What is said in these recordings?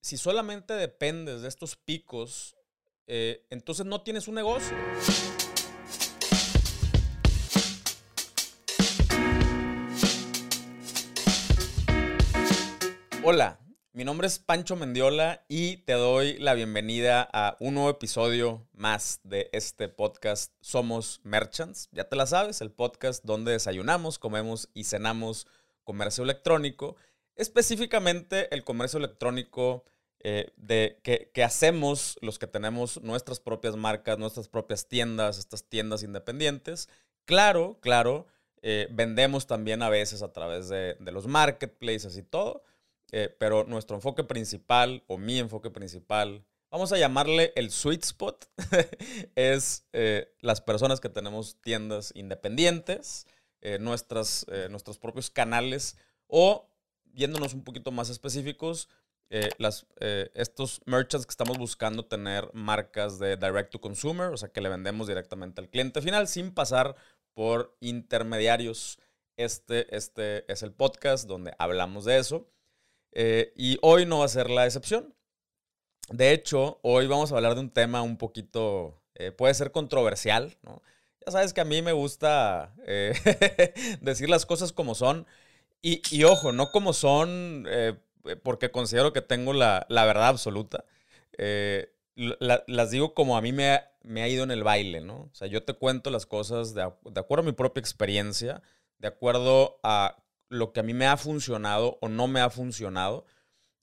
si solamente dependes de estos picos, eh, entonces no tienes un negocio. Hola, mi nombre es Pancho Mendiola y te doy la bienvenida a un nuevo episodio más de este podcast Somos Merchants. Ya te la sabes, el podcast donde desayunamos, comemos y cenamos comercio electrónico específicamente el comercio electrónico eh, de, que, hacemos los que tenemos nuestras propias marcas, nuestras propias tiendas, estas tiendas independientes. Claro, claro, eh, vendemos también a veces a través de, los marketplaces y todo, eh, pero nuestro enfoque principal o mi enfoque principal, vamos a llamarle el sweet spot, es las personas que tenemos tiendas independientes, nuestras, nuestros propios canales o yéndonos un poquito más específicos, eh, eh, estos merchants que estamos buscando tener marcas de direct to consumer, o sea, que le vendemos directamente al cliente final sin pasar por intermediarios. Este, este es el podcast donde hablamos de eso. Eh, y hoy no va a ser la excepción. De hecho, hoy vamos a hablar de un tema un poquito, puede ser controversial. Ya sabes que a mí me gusta decir las cosas como son. Y, ojo, no como son, eh, porque considero que tengo la, verdad absoluta. Eh, las digo como a mí me ha, me ha, ido en el baile, ¿no? O sea, yo te cuento las cosas de, acuerdo a mi propia experiencia, de acuerdo a lo que a mí me ha funcionado o no me ha funcionado.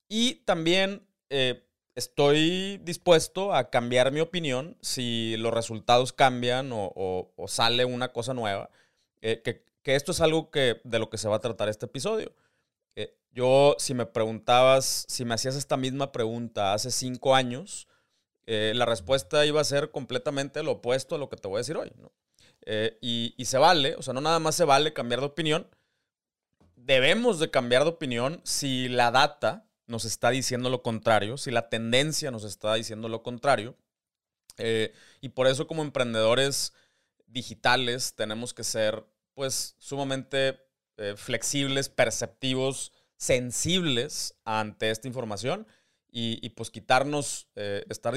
Y también eh, estoy dispuesto a cambiar mi opinión si los resultados cambian o, sale una cosa nueva. que que esto es algo que, de lo que se va a tratar este episodio. Eh, yo, si me preguntabas, si me hacías esta misma pregunta hace cinco años, eh, la respuesta iba a ser completamente lo opuesto a lo que te voy a decir hoy. Eh, y, y, se vale, o sea, no nada más se vale cambiar de opinión, debemos de cambiar de opinión si la data nos está diciendo lo contrario, si la tendencia nos está diciendo lo contrario. y por eso como emprendedores digitales tenemos que ser pues sumamente eh, flexibles, perceptivos, sensibles ante esta información y, pues quitarnos, eh, estar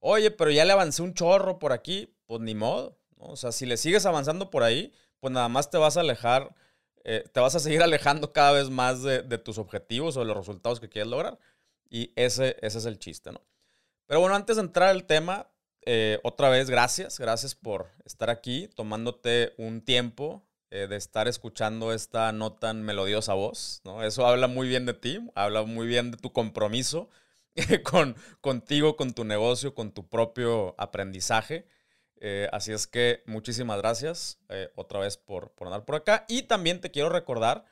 oye, pero ya le avancé un chorro por aquí, pues ni modo, O sea, si le sigues avanzando por ahí, pues nada más te vas a alejar, eh, te vas a seguir alejando cada vez más de, tus objetivos o de los resultados que quieres lograr. Y ese, ese es el chiste, ¿no? Pero bueno, antes de entrar al tema, otra vez, gracias, gracias por estar aquí, tomándote un tiempo eh, de estar escuchando esta no tan melodiosa voz, ¿no? Eso habla muy bien de ti, habla muy bien de tu compromiso con, contigo, con tu negocio, con tu propio aprendizaje. Eh, así es que muchísimas gracias eh, otra vez por, por andar por acá. Y también te quiero recordar,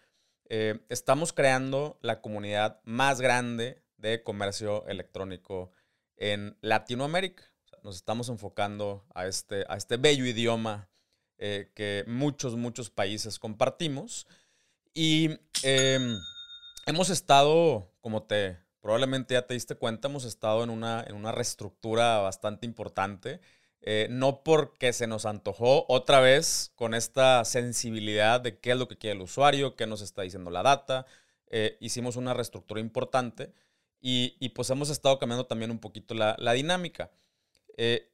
estamos creando la comunidad más grande de comercio electrónico en Latinoamérica. nos estamos enfocando a este, a este bello idioma eh, que muchos, muchos países compartimos. Y em, hemos estado, como te probablemente ya te diste cuenta, hemos estado en una, en una reestructura bastante importante. Eh, no porque se nos antojó otra vez con esta sensibilidad de qué es lo que quiere el usuario, qué nos está diciendo la data. Eh, hicimos una reestructura importante y, y, pues hemos estado cambiando también un poquito la, la dinámica.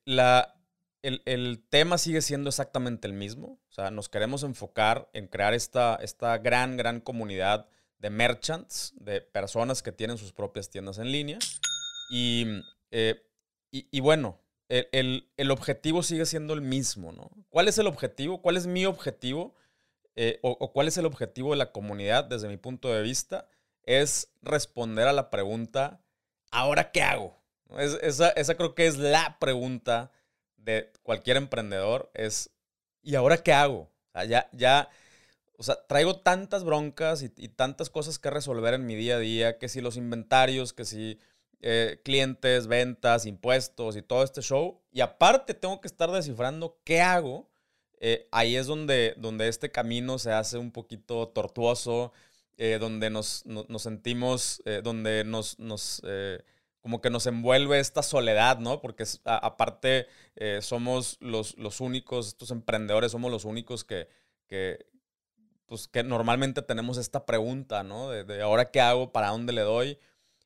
la, el, tema sigue siendo exactamente el mismo. O sea, nos queremos enfocar en crear esta, esta gran, gran comunidad de merchants, de personas que tienen sus propias tiendas en línea. Y, eh, y, bueno, el, objetivo sigue siendo el mismo, ¿no? ¿Cuál es el objetivo? ¿Cuál es mi objetivo? Eh, o, cuál es el objetivo de la comunidad desde mi punto de vista? Es responder a la pregunta, ¿ahora qué hago? esa, esa creo que es la pregunta de cualquier emprendedor es, ¿y ahora qué hago? O sea, ya, ya, o sea, traigo tantas broncas y, tantas cosas que resolver en mi día a día, que si los inventarios, que si eh, clientes, ventas, impuestos y todo este show, y aparte tengo que estar descifrando qué hago. Eh, ahí es donde, donde este camino se hace un poquito tortuoso, eh, donde nos, sentimos, donde nos, nos como que nos envuelve esta soledad, ¿no? Porque aparte eh, somos los, los, únicos, estos emprendedores somos los únicos que, que, pues, que normalmente tenemos esta pregunta, ¿no? De, ahora qué hago, para dónde le doy.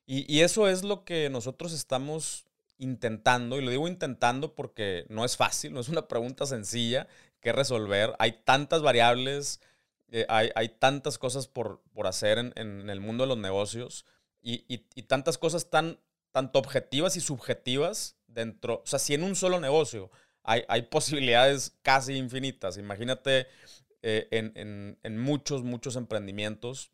Y, eso es lo que nosotros estamos intentando, y lo digo intentando porque no es fácil, no es una pregunta sencilla que resolver. Hay tantas variables, eh, hay, tantas cosas por, por hacer en, el mundo de los negocios y, y, tantas cosas tan, tanto objetivas y subjetivas dentro, o sea, si en un solo negocio hay, hay posibilidades casi infinitas, imagínate eh, en, en, muchos, muchos emprendimientos.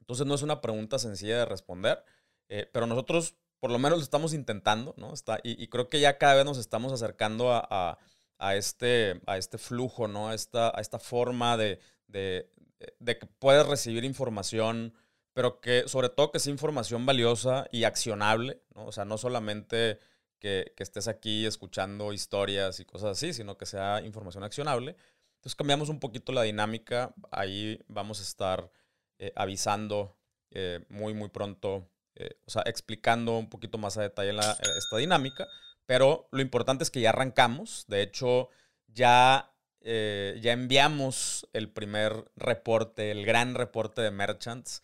Entonces no es una pregunta sencilla de responder, eh, pero nosotros por lo menos lo estamos intentando, ¿no? Está, y, creo que ya cada vez nos estamos acercando a, a, este, a este flujo, ¿no? A esta, a esta forma de, de, de que puedes recibir información, pero que sobre todo que sea información valiosa y accionable, ¿no? O sea, no solamente que, estés aquí escuchando historias y cosas así, sino que sea información accionable. Entonces cambiamos un poquito la dinámica. Ahí vamos a estar eh, avisando eh, muy, muy pronto, eh, o sea, explicando un poquito más a detalle esta dinámica. Pero lo importante es que ya arrancamos. De hecho, ya, ya enviamos el primer reporte, el gran reporte de Merchants.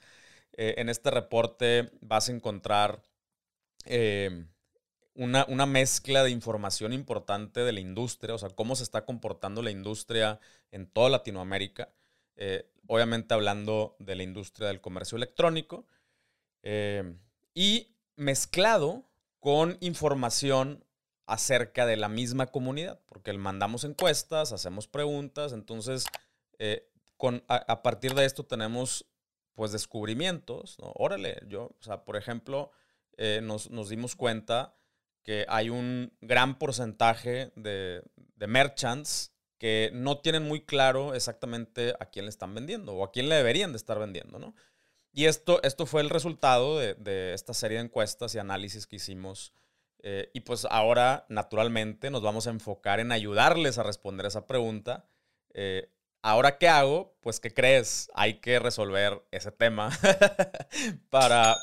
En este reporte vas a encontrar una, mezcla de información importante de la industria, o sea, cómo se está comportando la industria en toda Latinoamérica. Eh, obviamente hablando de la industria del comercio electrónico. Eh, y mezclado con información acerca de la misma comunidad, porque mandamos encuestas, hacemos preguntas, entonces eh, con, a, partir de esto tenemos pues descubrimientos, ¿no? Órale, yo, o sea, por ejemplo, nos, nos dimos cuenta que hay un gran porcentaje de, merchants que no tienen muy claro exactamente a quién le están vendiendo o a quién le deberían de estar vendiendo, ¿no? Y esto, esto fue el resultado de, esta serie de encuestas y análisis que hicimos. Eh, y pues ahora, naturalmente, nos vamos a enfocar en ayudarles a responder esa pregunta. Eh, ahora, ¿qué hago? Pues, ¿qué crees? Hay que resolver ese tema para,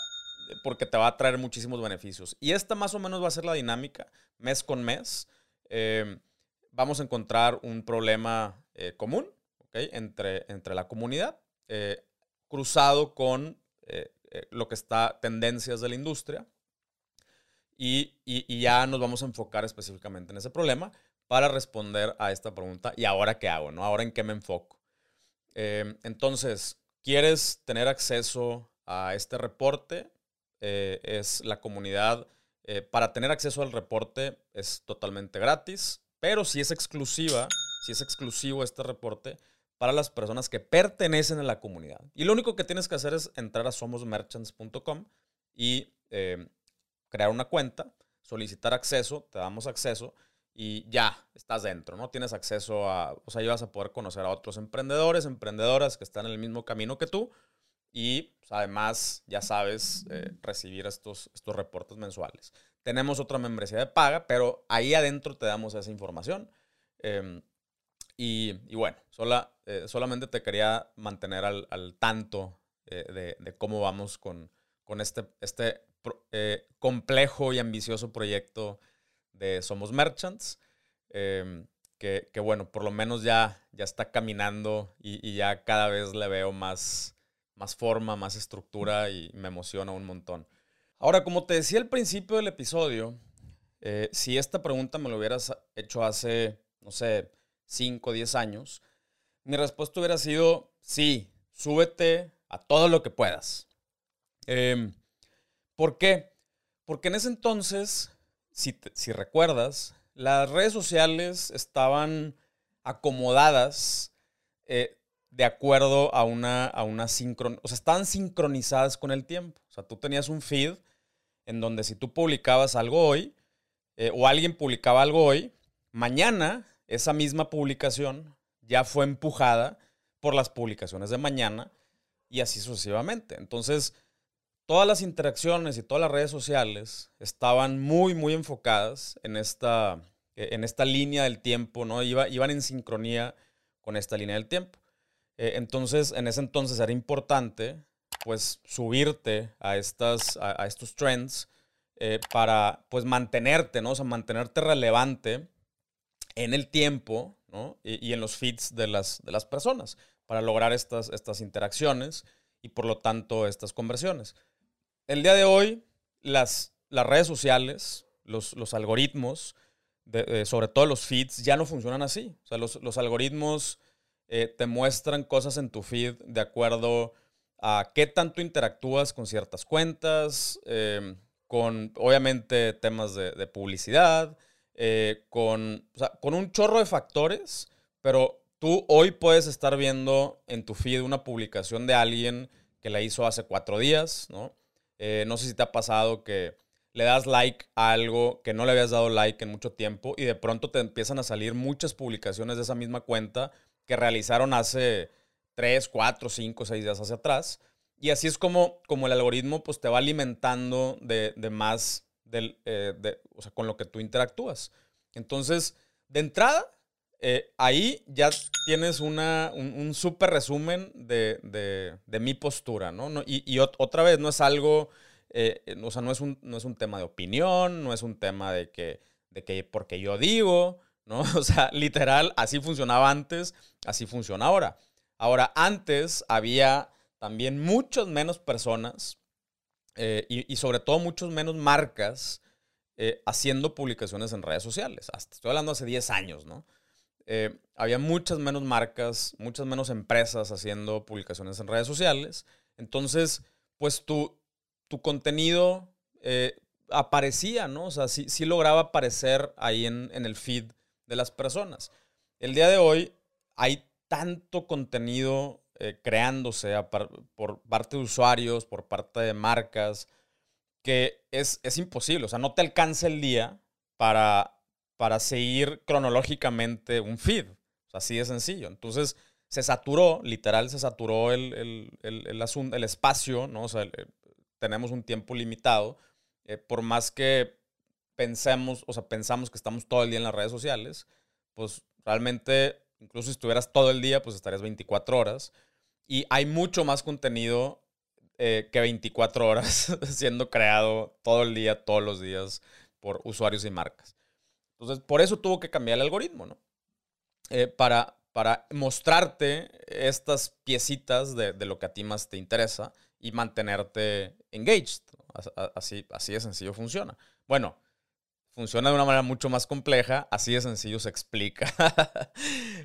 porque te va a traer muchísimos beneficios. Y esta más o menos va a ser la dinámica, mes con mes. Em, vamos a encontrar un problema eh, común entre, entre la comunidad, eh, cruzado con eh, lo que está tendencias de la industria. Y, y, ya nos vamos a enfocar específicamente en ese problema para responder a esta pregunta. ¿Y ahora qué hago? ¿no? ¿Ahora en qué me enfoco? Em, entonces, ¿quieres tener acceso a este reporte? Eh, es la comunidad. Eh, para tener acceso al reporte es totalmente gratis, pero si es exclusiva, si es exclusivo este reporte para las personas que pertenecen a la comunidad. Y lo único que tienes que hacer es entrar a somosmerchants.com y eh, crear una cuenta, solicitar acceso, te damos acceso y ya estás dentro, ¿no? Tienes acceso a, o sea, ya vas a poder conocer a otros emprendedores, emprendedoras que están en el mismo camino que tú y pues, además, ya sabes, eh, recibir estos, estos reportes mensuales. Tenemos otra membresía de paga, pero ahí adentro te damos esa información. Em, y, bueno, sola, eh, solamente te quería mantener al, tanto eh, de, cómo vamos con, con este, este complejo y ambicioso proyecto de Somos Merchants. Em, que, bueno, por lo menos ya, ya está caminando y, y ya cada vez le veo más, más forma, más estructura y me emociona un montón. Ahora, como te decía al principio del episodio, eh, si esta pregunta me lo hubieras hecho hace, no sé, 5 o 10 años, mi respuesta hubiera sido, sí, súbete a todo lo que puedas. Em, ¿Por qué? Porque en ese entonces, si, recuerdas, las redes sociales estaban acomodadas eh, de acuerdo a una, a una sincron... O sea, estaban sincronizadas con el tiempo. O sea, tú tenías un feed en donde si tú publicabas algo hoy, eh, o alguien publicaba algo hoy, mañana esa misma publicación ya fue empujada por las publicaciones de mañana y así sucesivamente. Entonces, todas las interacciones y todas las redes sociales estaban muy, muy enfocadas en esta, en esta línea del tiempo, ¿no? Iba, iban en sincronía con esta línea del tiempo. Eh, entonces, en ese entonces era importante, pues, subirte a, estas, a, estos trends eh, para, pues, mantenerte, ¿no? Sea, mantenerte relevante en el tiempo, ¿no? Y, en los feeds de las, de las personas para lograr estas, estas interacciones y, por lo tanto, estas conversiones. El día de hoy, las, las redes sociales, los, los algoritmos, sobre todo los feeds, ya no funcionan así. O sea, los, algoritmos eh, te muestran cosas en tu feed de acuerdo a qué tanto interactúas con ciertas cuentas, em, con obviamente temas de, publicidad, eh, con, con un chorro de factores, pero tú hoy puedes estar viendo en tu feed una publicación de alguien que la hizo hace cuatro días, ¿no? Eh, no sé si te ha pasado que le das like a algo que no le habías dado like en mucho tiempo y de pronto te empiezan a salir muchas publicaciones de esa misma cuenta que realizaron hace 3, 4, 5, 6 días hacia atrás. Y así es como, como el algoritmo pues, te va alimentando de, más del, eh, o sea, con lo que tú interactúas. Entonces, de entrada, eh, ahí ya tienes una, un, súper resumen de, mi postura, ¿no? y, otra vez, no es algo eh, eh, o sea, no es, un, no es un tema de opinión, no es un tema de que, de que porque yo digo, ¿no? O sea, literal, así funcionaba antes, así funciona ahora. Ahora, antes había también muchas menos personas y, sobre todo muchos menos marcas haciendo publicaciones en redes sociales. Hasta, estoy hablando hace 10 años, ¿no? Había muchas menos marcas, muchas menos empresas haciendo publicaciones en redes sociales. Entonces, pues tú, tu contenido eh, aparecía, ¿no? O sea, sí, lograba aparecer ahí en, el feed de las personas. El día de hoy hay tanto contenido eh, creándose por parte de usuarios, por parte de marcas, que es, es, imposible. O sea, no te alcanza el día para, para seguir cronológicamente un feed. Así de sencillo. Entonces, se saturó, literal, se saturó el, el, el, el espacio, ¿no? O sea, tenemos un tiempo limitado, eh, por más que pensemos, o sea, pensamos que estamos todo el día en las redes sociales, pues realmente, incluso si estuvieras todo el día, pues estarías 24 horas. Y hay mucho más contenido eh, que 24 horas siendo creado todo el día, todos los días, por usuarios y marcas. Entonces, por eso tuvo que cambiar el algoritmo, ¿no? Eh, para, para mostrarte estas piecitas de, de, lo que a ti más te interesa y mantenerte engaged. Así, así de sencillo funciona. Bueno, funciona de una manera mucho más compleja, así de sencillo se explica.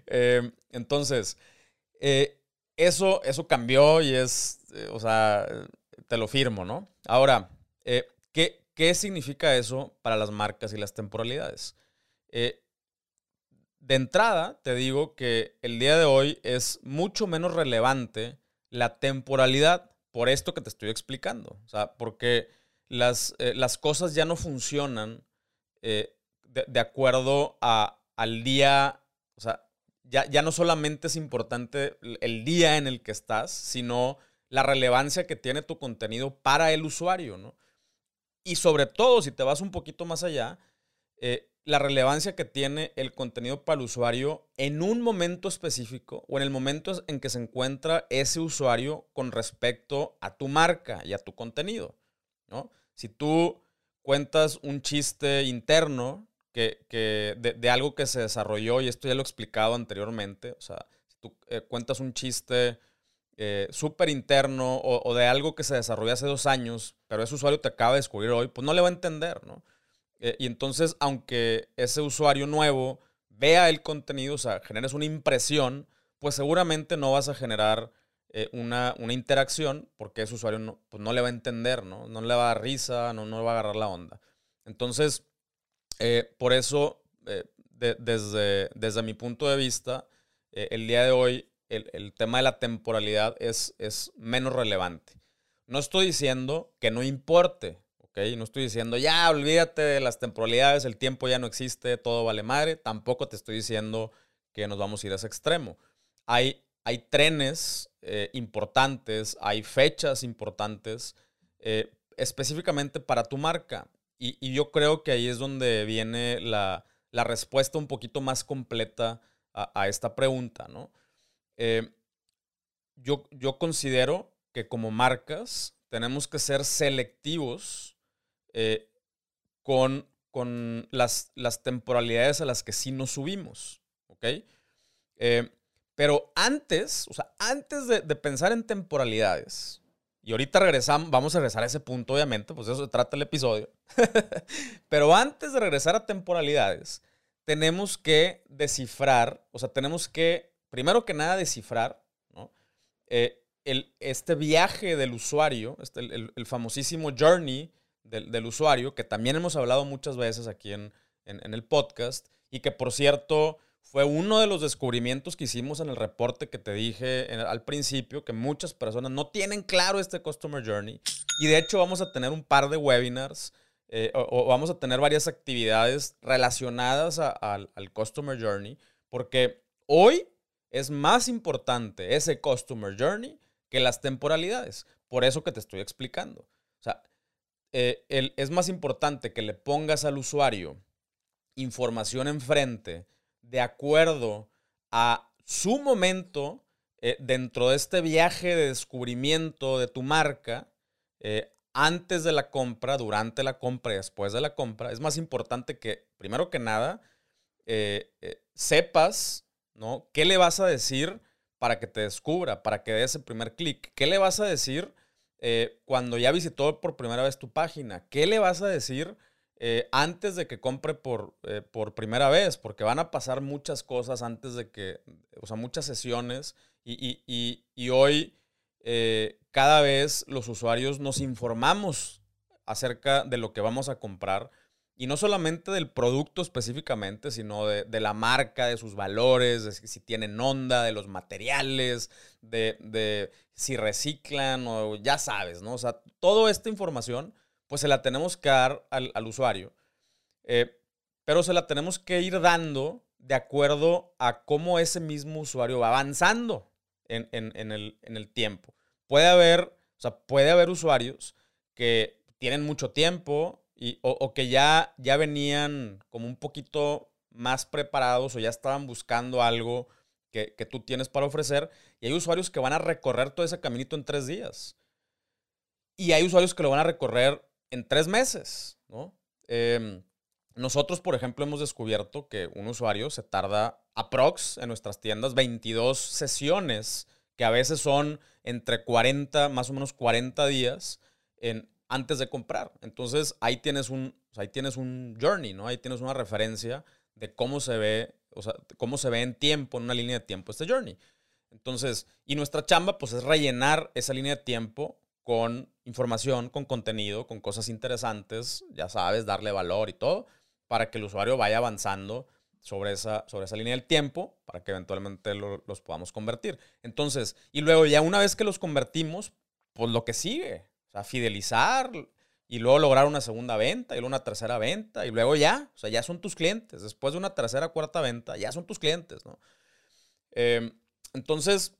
Em, entonces, eh, eso, eso cambió y es, eh, o sea, te lo firmo, ¿no? Ahora, ¿qué, ¿qué, significa eso para las marcas y las temporalidades? De entrada, te digo que el día de hoy es mucho menos relevante la temporalidad por esto que te estoy explicando. O sea, porque las, eh, las cosas ya no funcionan eh, de, acuerdo a, al día, o sea, ya, ya no solamente es importante el día en el que estás, sino la relevancia que tiene tu contenido para el usuario, ¿no? Y sobre todo, si te vas un poquito más allá, eh, la relevancia que tiene el contenido para el usuario en un momento específico o en el momento en que se encuentra ese usuario con respecto a tu marca y a tu contenido. ¿no? Si tú cuentas un chiste interno que, de, algo que se desarrolló, y esto ya lo he explicado anteriormente, o sea, si tú eh, cuentas un chiste eh, súper interno o, o, de algo que se desarrolló hace dos años, pero ese usuario te acaba de descubrir hoy, pues no le va a entender, ¿no? Eh, y entonces, aunque ese usuario nuevo vea el contenido, o sea, generes una impresión, pues seguramente no vas a generar eh, una, interacción porque ese usuario no, pues no le va a entender, ¿no? No le va a dar risa, no, no le va a agarrar la onda. Entonces, eh, por eso, desde, desde mi punto de vista, el día de hoy el, el, tema de la temporalidad es, es menos relevante. No estoy diciendo que no importe, no estoy diciendo, ya, olvídate de las temporalidades, el tiempo ya no existe, todo vale madre. Tampoco te estoy diciendo que nos vamos a ir a ese extremo. Hay, hay trenes eh, importantes, hay fechas importantes eh, específicamente para tu marca. Y, yo creo que ahí es donde viene la, respuesta un poquito más completa a, esta pregunta, ¿no? Eh, yo, yo considero que como marcas tenemos que ser selectivos eh, con, con las, las, temporalidades a las que sí nos subimos, ¿ok? Eh, pero antes, o sea, antes de, pensar en temporalidades, Y ahorita regresamos, vamos a regresar a ese punto, obviamente, pues eso se trata el episodio. Pero antes de regresar a temporalidades, tenemos que descifrar, o sea, tenemos que, primero que nada, descifrar. Eh, el, este viaje del usuario, este, el, famosísimo journey del, del, usuario, que también hemos hablado muchas veces aquí en, en el podcast, y que por cierto fue uno de los descubrimientos que hicimos en el reporte que te dije al principio, que muchas personas no tienen claro este Customer Journey. Y de hecho vamos a tener un par de webinars eh, o, vamos a tener varias actividades relacionadas al, al Customer Journey, porque hoy es más importante ese Customer Journey que las temporalidades. Por eso que te estoy explicando. Eh, es más importante que le pongas al usuario información enfrente de acuerdo a su momento eh, dentro de este viaje de descubrimiento de tu marca, eh, antes de la compra, durante la compra y después de la compra, es más importante que, primero que nada, sepas, ¿no? ¿Qué le vas a decir para que te descubra, para que dé ese primer clic? ¿Qué le vas a decir cuando ya visitó por primera vez tu página? ¿Qué le vas a decir? Eh, antes de que compre por, eh, por primera vez, porque van a pasar muchas cosas antes de que, o sea, muchas sesiones y, hoy eh, cada vez los usuarios nos informamos acerca de lo que vamos a comprar y no solamente del producto específicamente, sino de, la marca, de sus valores, de si tienen onda, de los materiales, de, si reciclan o ya sabes, ¿no? O sea, toda esta información pues se la tenemos que dar al, usuario. Eh, pero se la tenemos que ir dando de acuerdo a cómo ese mismo usuario va avanzando en, el, tiempo. Puede haber, o sea, puede haber usuarios que tienen mucho tiempo y, o, que ya, ya venían como un poquito más preparados o ya estaban buscando algo que, que, tú tienes para ofrecer. Y hay usuarios que van a recorrer todo ese caminito en tres días. Y hay usuarios que lo van a recorrer en tres meses, ¿no? Em, nosotros, por ejemplo, hemos descubierto que un usuario se tarda aprox en nuestras tiendas 22 sesiones, que a veces son entre 40, más o menos 40 días en, antes de comprar. Entonces, ahí tienes un, ahí tienes un journey, ¿no? Ahí tienes una referencia de cómo se ve, o sea, cómo se ve en tiempo, en una línea de tiempo este journey. Entonces, y nuestra chamba, pues, es rellenar esa línea de tiempo con información, con contenido, con cosas interesantes, ya sabes, darle valor y todo, para que el usuario vaya avanzando sobre esa, sobre esa línea del tiempo, para que eventualmente los podamos convertir. Entonces, y luego ya una vez que los convertimos, pues lo que sigue, o sea, fidelizar y luego lograr una segunda venta y luego una tercera venta y luego ya, o sea, ya son tus clientes. Después de una tercera, cuarta venta, ya son tus clientes, ¿no? Em, entonces,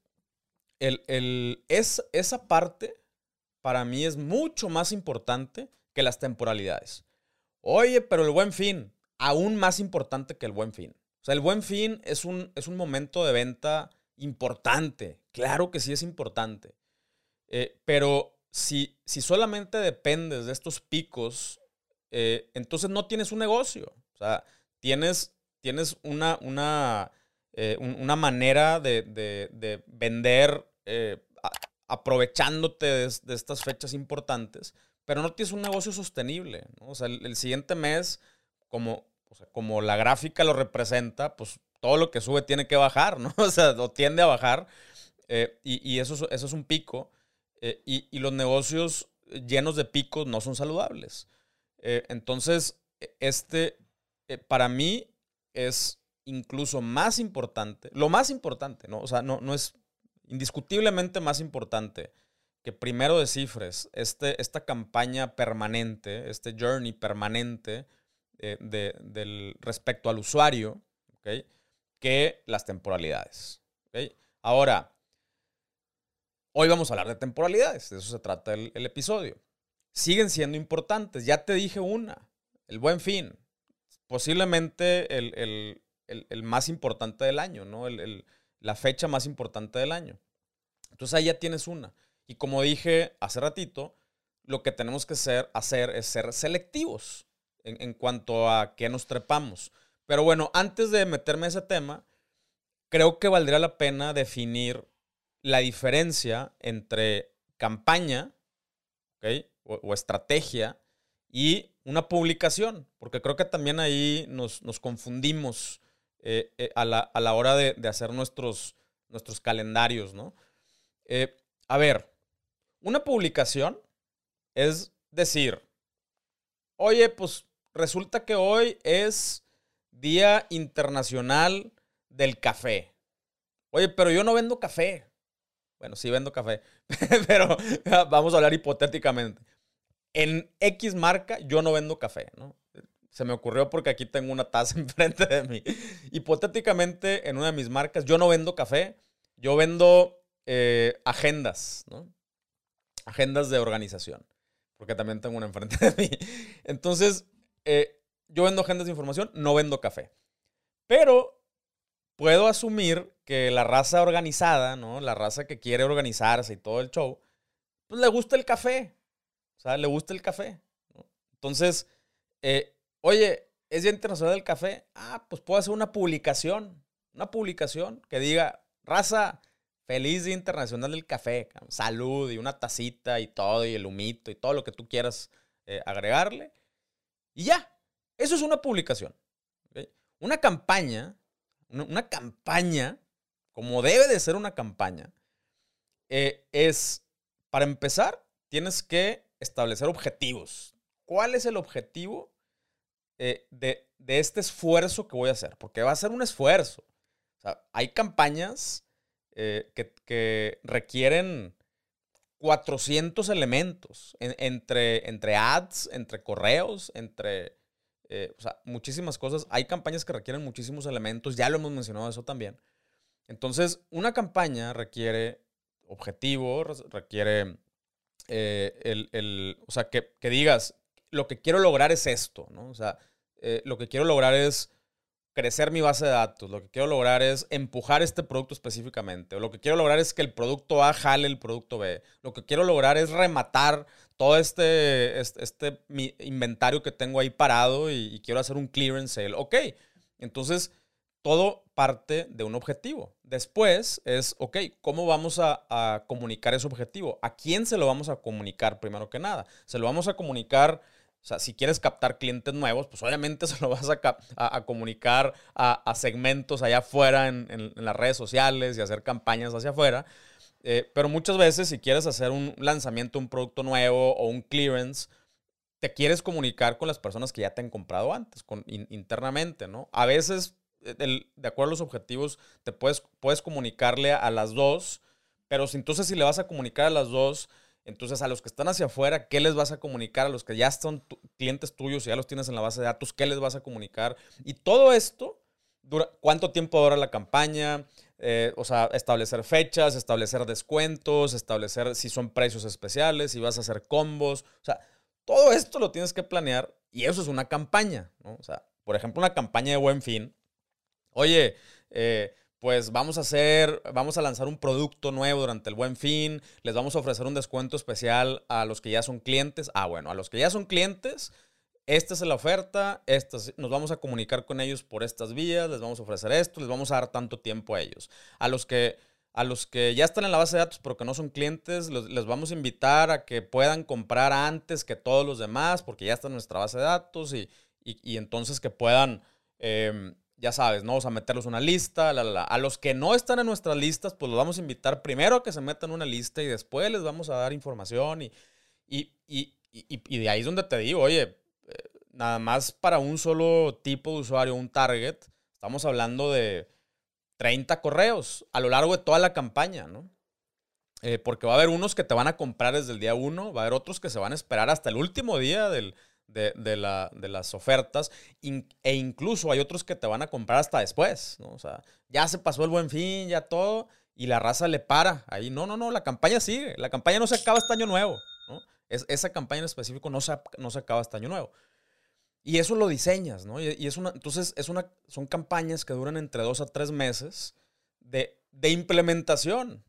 el, el, es, esa parte para mí es mucho más importante que las temporalidades. Oye, pero el buen fin, aún más importante que el buen fin. O sea, el buen fin es un, es un momento de venta importante. Claro que sí es importante. Eh, pero si, si solamente dependes de estos picos, eh, entonces no tienes un negocio. O sea, tienes, tienes una, una, eh, una manera de, de vender aprovechándote de, estas fechas importantes, pero no tienes un negocio sostenible. O sea, el, siguiente mes, como, como la gráfica lo representa, pues todo lo que sube tiene que bajar, ¿no? O sea, tiende a bajar. Eh, y, eso, eso es un pico. Eh, y, los negocios llenos de picos no son saludables. Eh, entonces, e, este, para mí, es incluso más importante, lo más importante, ¿no? O sea, no, no es indiscutiblemente más importante que primero descifres este, esta campaña permanente, este journey permanente eh, de, del, respecto al usuario, que las temporalidades. Ahora, hoy vamos a hablar de temporalidades, de eso se trata el, episodio. Siguen siendo importantes, ya te dije una, el buen fin, posiblemente el, más importante del año, ¿no? el, la fecha más importante del año. Entonces ahí ya tienes una. Y como dije hace ratito, lo que tenemos que hacer es ser selectivos en, cuanto a qué nos trepamos. Pero bueno, antes de meterme a ese tema, creo que valdría la pena definir la diferencia entre campaña. O, estrategia y una publicación, porque creo que también ahí nos, confundimos eh, eh, a, la, hora de, hacer nuestros, nuestros calendarios, ¿no? Eh, a ver, una publicación es decir, oye, pues resulta que hoy es Día Internacional del Café. Oye, pero yo no vendo café. Bueno, sí vendo café, pero vamos a hablar hipotéticamente. En X marca yo no vendo café, ¿no? Se me ocurrió porque aquí tengo una taza enfrente de mí. Hipotéticamente, en una de mis marcas, yo no vendo café, yo vendo eh, agendas, ¿no? Agendas de organización, porque también tengo una enfrente de mí. Entonces, eh, yo vendo agendas de información, no vendo café. Pero puedo asumir que la raza organizada, ¿no? La raza que quiere organizarse y todo el show, pues le gusta el café. O sea, le gusta el café. Entonces, eh, oye, ¿es Día Internacional del Café? Ah, pues puedo hacer una publicación. Una publicación que diga, raza, feliz Día Internacional del Café. Salud y una tacita y todo, y el humito y todo lo que tú quieras eh, agregarle. Y ya, eso es una publicación. Una campaña, una, campaña, como debe de ser una campaña, eh, es, para empezar, tienes que establecer objetivos. ¿Cuál es el objetivo eh, de, este esfuerzo que voy a hacer? Porque va a ser un esfuerzo. hay campañas eh, que, requieren 400 elementos entre, entre ads, entre correos, entre o sea, muchísimas cosas. Hay campañas que requieren muchísimos elementos, ya lo hemos mencionado eso también. Entonces, una campaña requiere objetivo, requiere eh, el, o sea, que, digas, lo que quiero lograr es esto, ¿no? O sea, eh, lo que quiero lograr es crecer mi base de datos, lo que quiero lograr es empujar este producto específicamente, o lo que quiero lograr es que el producto A jale el producto B, lo que quiero lograr es rematar todo este, este, inventario que tengo ahí parado y, quiero hacer un clearance sale. Ok, entonces todo parte de un objetivo. Después es, ok, ¿cómo vamos a, comunicar ese objetivo? ¿A quién se lo vamos a comunicar primero que nada? Se lo vamos a comunicar, o sea, si quieres captar clientes nuevos, pues obviamente se lo vas a, a, comunicar a, segmentos allá afuera en, las redes sociales y hacer campañas hacia afuera. Eh, pero muchas veces si quieres hacer un lanzamiento, un producto nuevo o un clearance, te quieres comunicar con las personas que ya te han comprado antes, internamente, ¿no? A veces, eh, de acuerdo a los objetivos, te puedes, puedes comunicarle a las dos, pero si, entonces si le vas a comunicar a las dos, entonces a los que están hacia afuera, ¿qué les vas a comunicar? A los que ya son clientes tuyos y ya los tienes en la base de datos, ¿qué les vas a comunicar? Y todo esto, dura, ¿cuánto tiempo dura la campaña? Eh, o sea, establecer fechas, establecer descuentos, establecer si son precios especiales, si vas a hacer combos. O sea, todo esto lo tienes que planear y eso es una campaña, ¿no? O sea, por ejemplo, una campaña de buen fin. Oye, eh, pues vamos a hacer, vamos a lanzar un producto nuevo durante el buen fin, les vamos a ofrecer un descuento especial a los que ya son clientes. Ah, bueno, a los que ya son clientes, esta es la oferta, nos vamos a comunicar con ellos por estas vías, les vamos a ofrecer esto, les vamos a dar tanto tiempo a ellos. A los que, a los que ya están en la base de datos pero que no son clientes, les vamos a invitar a que puedan comprar antes que todos los demás porque ya está en nuestra base de datos y, entonces que puedan, em, ya sabes, ¿no? Vamos a meterlos una lista, A los que no están en nuestras listas, pues los vamos a invitar primero a que se metan en una lista y después les vamos a dar información y, y, y de ahí es donde te digo, oye, nada más para un solo tipo de usuario, un target, estamos hablando de 30 correos a lo largo de toda la campaña, ¿no? Eh, porque va a haber unos que te van a comprar desde el día uno, va a haber otros que se van a esperar hasta el último día de, las ofertas, e incluso hay otros que te van a comprar hasta después, ¿no? O sea, ya se pasó el buen fin, ya todo, y la raza le para ahí. No, no, no, la campaña sigue, la campaña no se acaba hasta año nuevo, ¿no? Es, esa campaña en específico no se, no se acaba hasta año nuevo. Y eso lo diseñas, ¿no? Y, es una, entonces es una, son campañas que duran entre dos a tres meses de, implementación.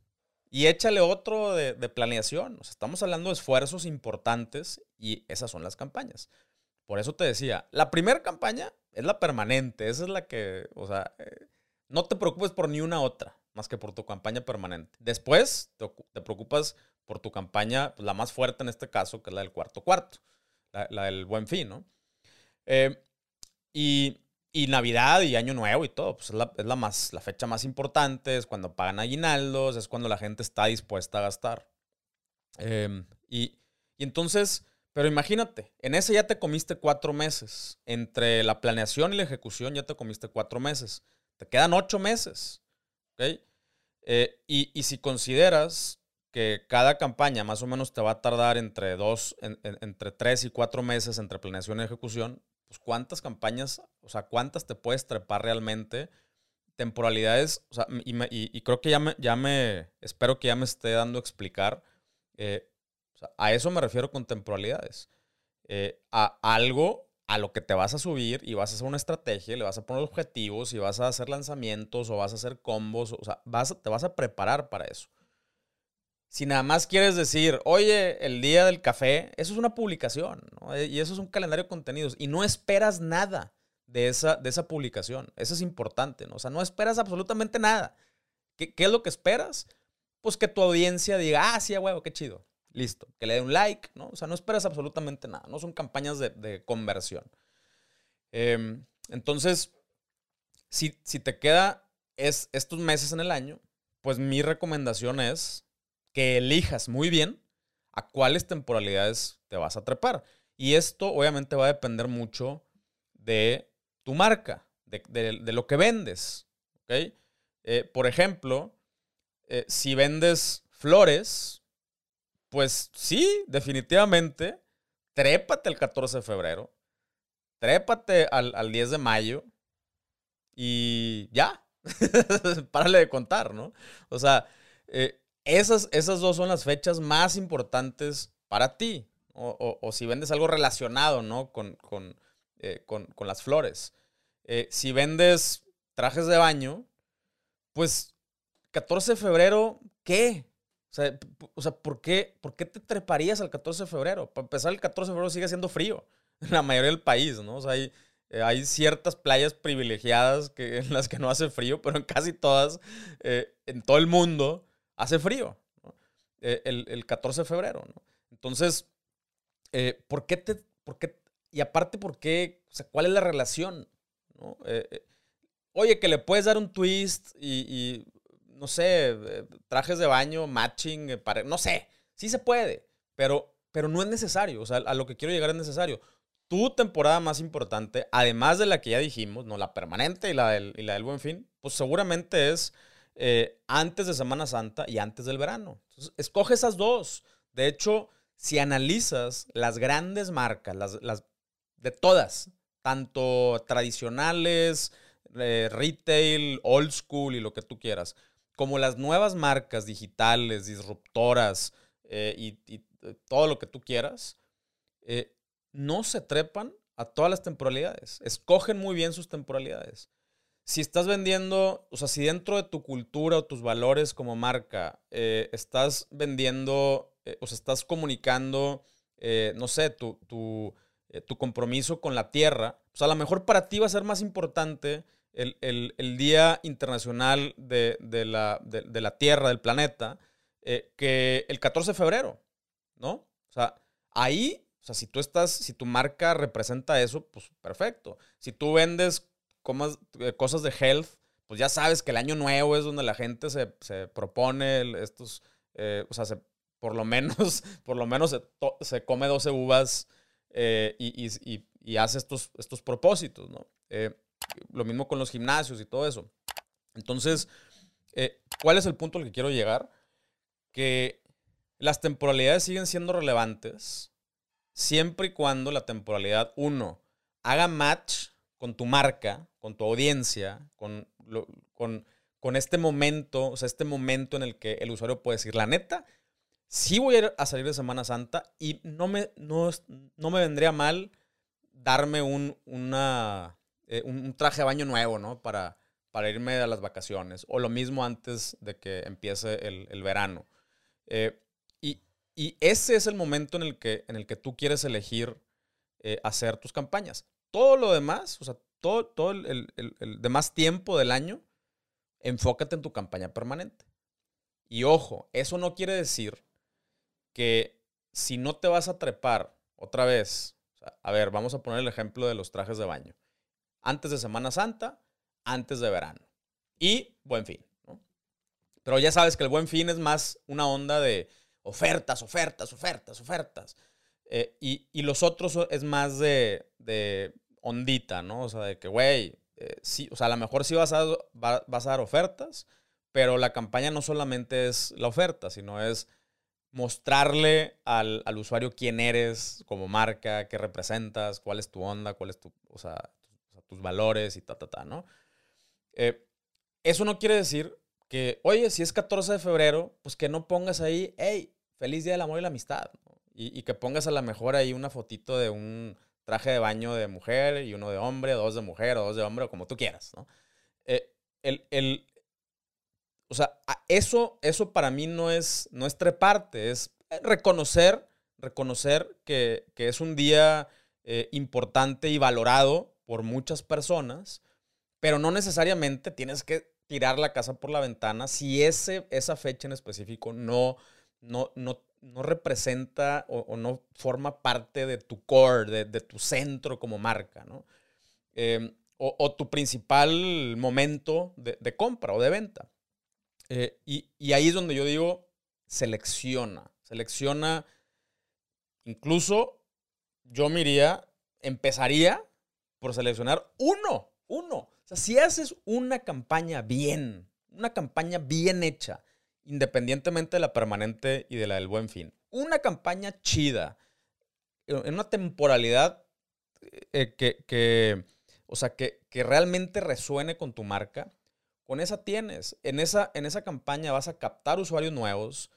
Y échale otro de, planeación. O sea, estamos hablando de esfuerzos importantes y esas son las campañas. Por eso te decía, la primera campaña es la permanente. Esa es la que, o sea, eh, no te preocupes por ni una otra, más que por tu campaña permanente. Después te, te preocupas por tu campaña, pues, la más fuerte en este caso, que es la del cuarto cuarto, la, del buen fin, ¿no? Eh, y, Navidad y Año Nuevo y todo, pues es, la, más, la fecha más importante, es cuando pagan aguinaldos, es cuando la gente está dispuesta a gastar. Em, y, y entonces, pero imagínate, en ese ya te comiste cuatro meses. Entre la planeación y la ejecución ya te comiste cuatro meses. Te quedan ocho meses. ¿Ok? Eh, y, si consideras que cada campaña más o menos te va a tardar entre dos, entre tres y cuatro meses entre planeación y ejecución, pues cuántas campañas, o sea, cuántas te puedes trepar realmente, temporalidades, o sea, y, creo que ya me, ya me, espero que ya me esté dando a explicar, eh, a eso me refiero con temporalidades, eh, a algo a lo que te vas a subir y vas a hacer una estrategia, le vas a poner objetivos y vas a hacer lanzamientos o vas a hacer combos, o sea, vas, te vas a preparar para eso. Si nada más quieres decir, oye, el día del café, eso es una publicación, ¿no? Y eso es un calendario de contenidos y no esperas nada de esa, de esa publicación. Eso es importante, ¿no? O sea, no esperas absolutamente nada. ¿Qué, qué es lo que esperas? Pues que tu audiencia diga, ah, sí, huevo, qué chido. Listo. Que le dé un like, ¿no? O sea, no esperas absolutamente nada. No son campañas de, conversión. Em, entonces, si, te queda es, estos meses en el año, pues mi recomendación es que elijas muy bien a cuáles temporalidades te vas a trepar. Y esto obviamente va a depender mucho de tu marca, de, lo que vendes. ¿ok? Eh, por ejemplo, eh, si vendes flores, pues sí, definitivamente, trépate el 14 de febrero, trépate al, 10 de mayo y ya, párale de contar, ¿no? O sea, eh, esas, esas dos son las fechas más importantes para ti. O, si vendes algo relacionado, ¿no? Con, con, eh, las flores. Eh, si vendes trajes de baño, pues 14 de febrero, ¿qué? O sea, o sea ¿por, qué, ¿por qué te treparías al 14 de febrero? Para empezar, el 14 de febrero sigue siendo frío en la mayoría del país, ¿no? O sea, hay, eh, hay ciertas playas privilegiadas que, en las que no hace frío, pero en casi todas, eh, en todo el mundo, hace frío. Eh, el, el, 14 de febrero. Entonces, ¿por qué te... Por qué, y aparte, ¿por qué? O ¿cuál es la relación? ¿no? oye, que le puedes dar un twist y no sé, eh, trajes de baño, matching, eh, no sé, sí se puede, pero, pero no es necesario, o sea, a lo que quiero llegar es necesario. Tu temporada más importante, además de la que ya dijimos, no la permanente y la del, y la del buen fin, pues seguramente es eh, antes de Semana Santa y antes del verano. Entonces, escoge esas dos. De hecho, si analizas las grandes marcas, las, las de todas, tanto tradicionales, retail, old school y lo que tú quieras, como las nuevas marcas digitales, disruptoras eh, y, eh, todo lo que tú quieras, eh, no se trepan a todas las temporalidades. Escogen muy bien sus temporalidades. Si estás vendiendo, o sea, si dentro de tu cultura o tus valores como marca estás vendiendo, o sea, estás comunicando, no sé, tu, tu, tu compromiso con la tierra, pues a lo mejor para ti va a ser más importante el, Día Internacional de, la, Tierra, del planeta, eh, que el 14 de febrero, ¿no? O sea, ahí, o sea, si tú estás, si tu marca representa eso, pues perfecto. Si tú vendes eh, cosas de health, pues ya sabes que el año nuevo es donde la gente se, propone estos, eh, o sea, por lo menos, por lo menos se, come 12 uvas y, hace estos, estos propósitos, ¿no? lo mismo con los gimnasios y todo eso. Entonces, eh, ¿cuál es el punto al que quiero llegar? Que las temporalidades siguen siendo relevantes siempre y cuando la temporalidad, uno, haga match con tu marca, con tu audiencia, con, con, este momento, o sea, este momento en el que el usuario puede decir, la neta, sí voy a, ir a salir de Semana Santa y no me, no, no me vendría mal darme un, una, eh, un, traje de baño nuevo, ¿no? Para, para irme a las vacaciones. O lo mismo antes de que empiece el, verano. Eh, y, ese es el momento en el que, en el que tú quieres elegir eh, hacer tus campañas. Todo lo demás, o sea, todo, todo el, el, demás tiempo del año, enfócate en tu campaña permanente. Y ojo, eso no quiere decir que si no te vas a trepar otra vez, a ver, vamos a poner el ejemplo de los trajes de baño. Antes de Semana Santa, antes de verano y buen fin. Pero ya sabes que el buen fin es más una onda de ofertas, ofertas, ofertas, ofertas. Eh, y, los otros es más de, ondita, ¿no? O sea, de que, güey, eh, sí, o sea, a lo mejor sí vas a, vas a dar ofertas, pero la campaña no solamente es la oferta, sino es mostrarle al, usuario quién eres como marca, qué representas, cuál es tu onda, cuál es tu, o sea, tus valores y ta, ta, ta, ¿no? Eh, eso no quiere decir que, oye, si es 14 de febrero, pues que no pongas ahí, hey, feliz día del amor y la amistad. Y, que pongas a lo mejor ahí una fotito de un traje de baño de mujer y uno de hombre, dos de mujer o dos de hombre, o como tú quieras, ¿no? Eh, el, el, o sea, eso, eso para mí no es, no es treparte, es reconocer, reconocer que, es un día eh, importante y valorado por muchas personas, pero no necesariamente tienes que tirar la casa por la ventana si ese, esa fecha en específico no, no, no, no representa o, no forma parte de tu core, de, tu centro como marca, ¿no? Em, o, tu principal momento de compra o de venta. Eh, y, ahí es donde yo digo, selecciona, selecciona, incluso yo me iría, empezaría por seleccionar uno, uno. O sea, si haces una campaña bien, una campaña bien hecha, independientemente de la permanente y de la del buen fin, una campaña chida, en una temporalidad eh, que, o sea, que, realmente resuene con tu marca, con esa tienes. En esa, en esa campaña vas a captar usuarios nuevos,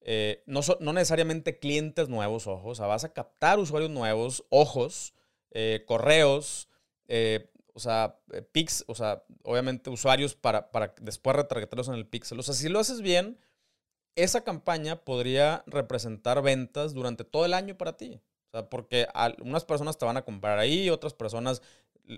eh, no, no, necesariamente clientes nuevos, ojos, vas a captar usuarios nuevos, ojos, eh, correos, eh, o sea, pix, o sea, obviamente usuarios para, para después retargetarlos en el pixel. O sea, si lo haces bien, esa campaña podría representar ventas durante todo el año para ti. O sea, porque unas personas te van a comprar ahí, otras personas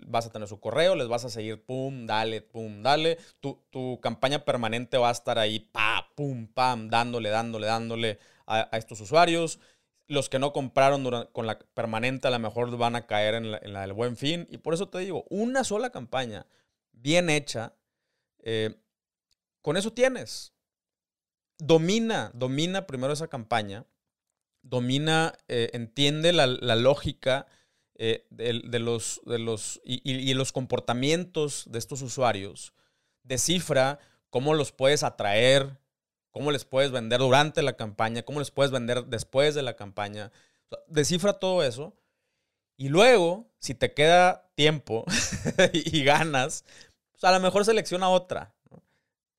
vas a tener su correo, les vas a seguir, pum, dale, pum, dale. Tu, tu campaña permanente va a estar ahí, pa, pum, pam, dándole, dándole, dándole a, estos usuarios. Los que no compraron con la permanente a lo mejor van a caer en la, buen fin. Y por eso te digo, una sola campaña bien hecha, eh, con eso tienes. Domina, domina primero esa campaña. Domina, eh, entiende la, lógica eh, de, los, de los, y, los comportamientos de estos usuarios, descifra cómo los puedes atraer, cómo les puedes vender durante la campaña, cómo les puedes vender después de la campaña. Descifra todo eso. Y luego, si te queda tiempo y ganas, pues a lo mejor selecciona otra.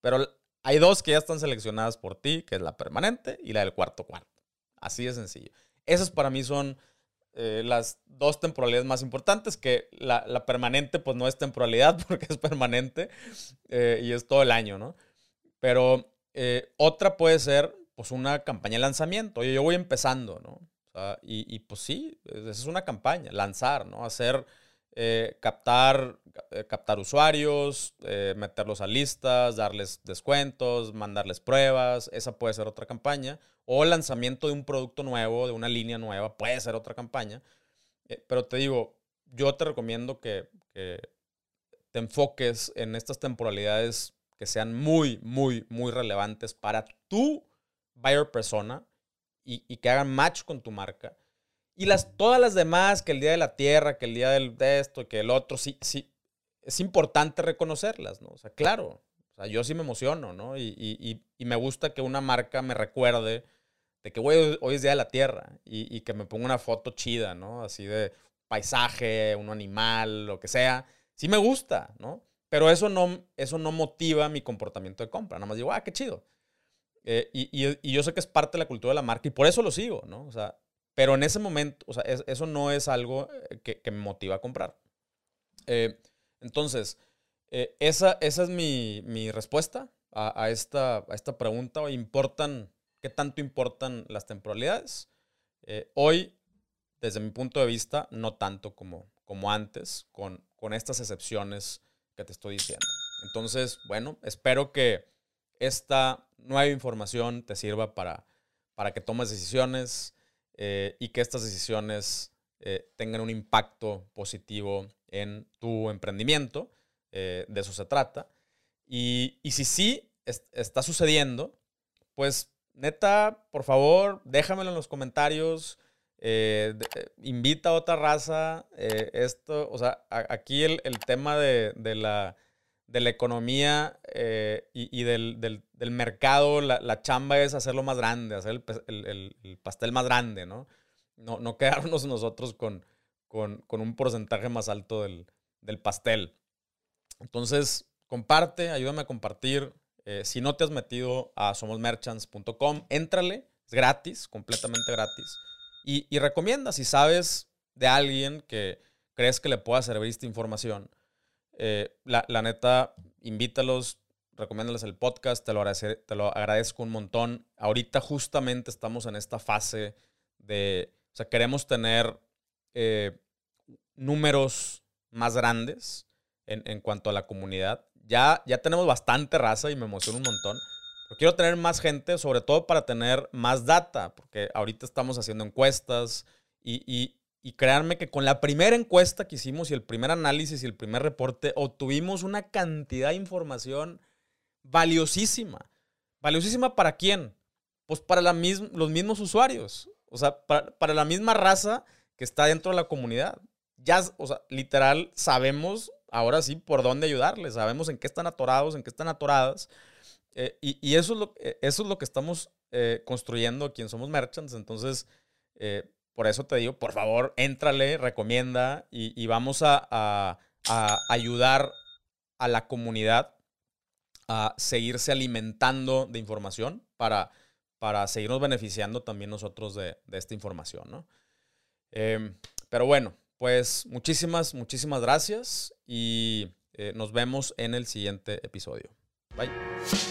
Pero hay dos que ya están seleccionadas por ti, que es la permanente y la del cuarto cuarto. Así de sencillo. Esas para mí son eh, las dos temporalidades más importantes, que la, permanente pues no es temporalidad porque es permanente eh, y es todo el año, ¿no? Pero eh, otra puede ser pues una campaña de lanzamiento. Oye, yo voy empezando, ¿no? y, y, pues sí, esa es una campaña, lanzar, ¿no? Hacer, captar, captar usuarios, meterlos a listas, darles descuentos, mandarles pruebas, esa puede ser otra campaña o lanzamiento de un producto nuevo, de una línea nueva, puede ser otra campaña. Eh, pero te digo, yo te recomiendo que, te enfoques en estas temporalidades que sean muy, muy, muy relevantes para tu buyer persona y, que hagan match con tu marca. Y las, todas las demás, que el día de la tierra, que el día del, de esto, que el otro, sí, sí, es importante reconocerlas, ¿no? O sea, claro, o sea, yo sí me emociono, ¿no? Y, me gusta que una marca me recuerde de que, hoy es Día de la Tierra y, que me ponga una foto chida, ¿no? Así de paisaje, un animal, lo que sea. Sí me gusta, ¿no? Pero eso no, eso no motiva mi comportamiento de compra. Nada más digo, ah, qué chido. Eh, y, yo sé que es parte de la cultura de la marca y por eso lo sigo, ¿no? O sea, pero en ese momento, o sea, eso no es algo eh, que, me motiva a comprar. Eh, entonces, esa, esa es mi, mi respuesta a, a, esta, a esta pregunta. ¿Importan, ¿Qué tanto importan las temporalidades? Hoy, desde mi punto de vista, no tanto como, como antes, con, con estas excepciones te estoy diciendo. Entonces, bueno, espero que esta nueva información te sirva para, para que tomes decisiones eh, y que estas decisiones eh, tengan un impacto positivo en tu emprendimiento. de eso se trata. Y, si sí está sucediendo, pues neta, por favor, déjamelo en los comentarios. Eh, eh, invita a otra raza. Eh, esto, o sea, aquí el, tema de, la, de, la, economía y, del, mercado, la, chamba es hacerlo más grande, hacer el, pastel más grande, ¿no? No, no quedarnos nosotros con, con, un porcentaje más alto del, pastel. Entonces, comparte, ayúdame a compartir. si no te has metido a somosmerchants.com, éntrale, es gratis, completamente gratis. Y, recomienda, si sabes de alguien que crees que le pueda servir esta información, eh, la, neta, invítalos, recomiéndales el podcast, te lo, te lo agradezco un montón. Ahorita justamente estamos en esta fase de, o sea, queremos tener eh, números más grandes en, en, cuanto a la comunidad. Ya, ya tenemos bastante raza y me emociona un montón quiero tener más gente, sobre todo para tener más data, porque ahorita estamos haciendo encuestas y, y, y créanme que con la primera encuesta que hicimos y el primer análisis y el primer reporte, obtuvimos una cantidad de información valiosísima. ¿Valiosísima para quién? Pues para la los mismos usuarios, o sea, para, para la misma raza que está dentro de la comunidad. Ya, o sea, literal, sabemos ahora sí por dónde ayudarles, sabemos en qué están atorados, en qué están atoradas. Eh, y, eso, es lo, eh, eso es lo que estamos eh, construyendo aquí en Somos Merchants. Entonces, por eso te digo, por favor, éntrale, recomienda y, vamos a, ayudar a la comunidad a seguirse alimentando de información para, para seguirnos beneficiando también nosotros de, esta información. ¿no? Em, pero bueno, pues muchísimas, muchísimas gracias y nos vemos en el siguiente episodio. Bye.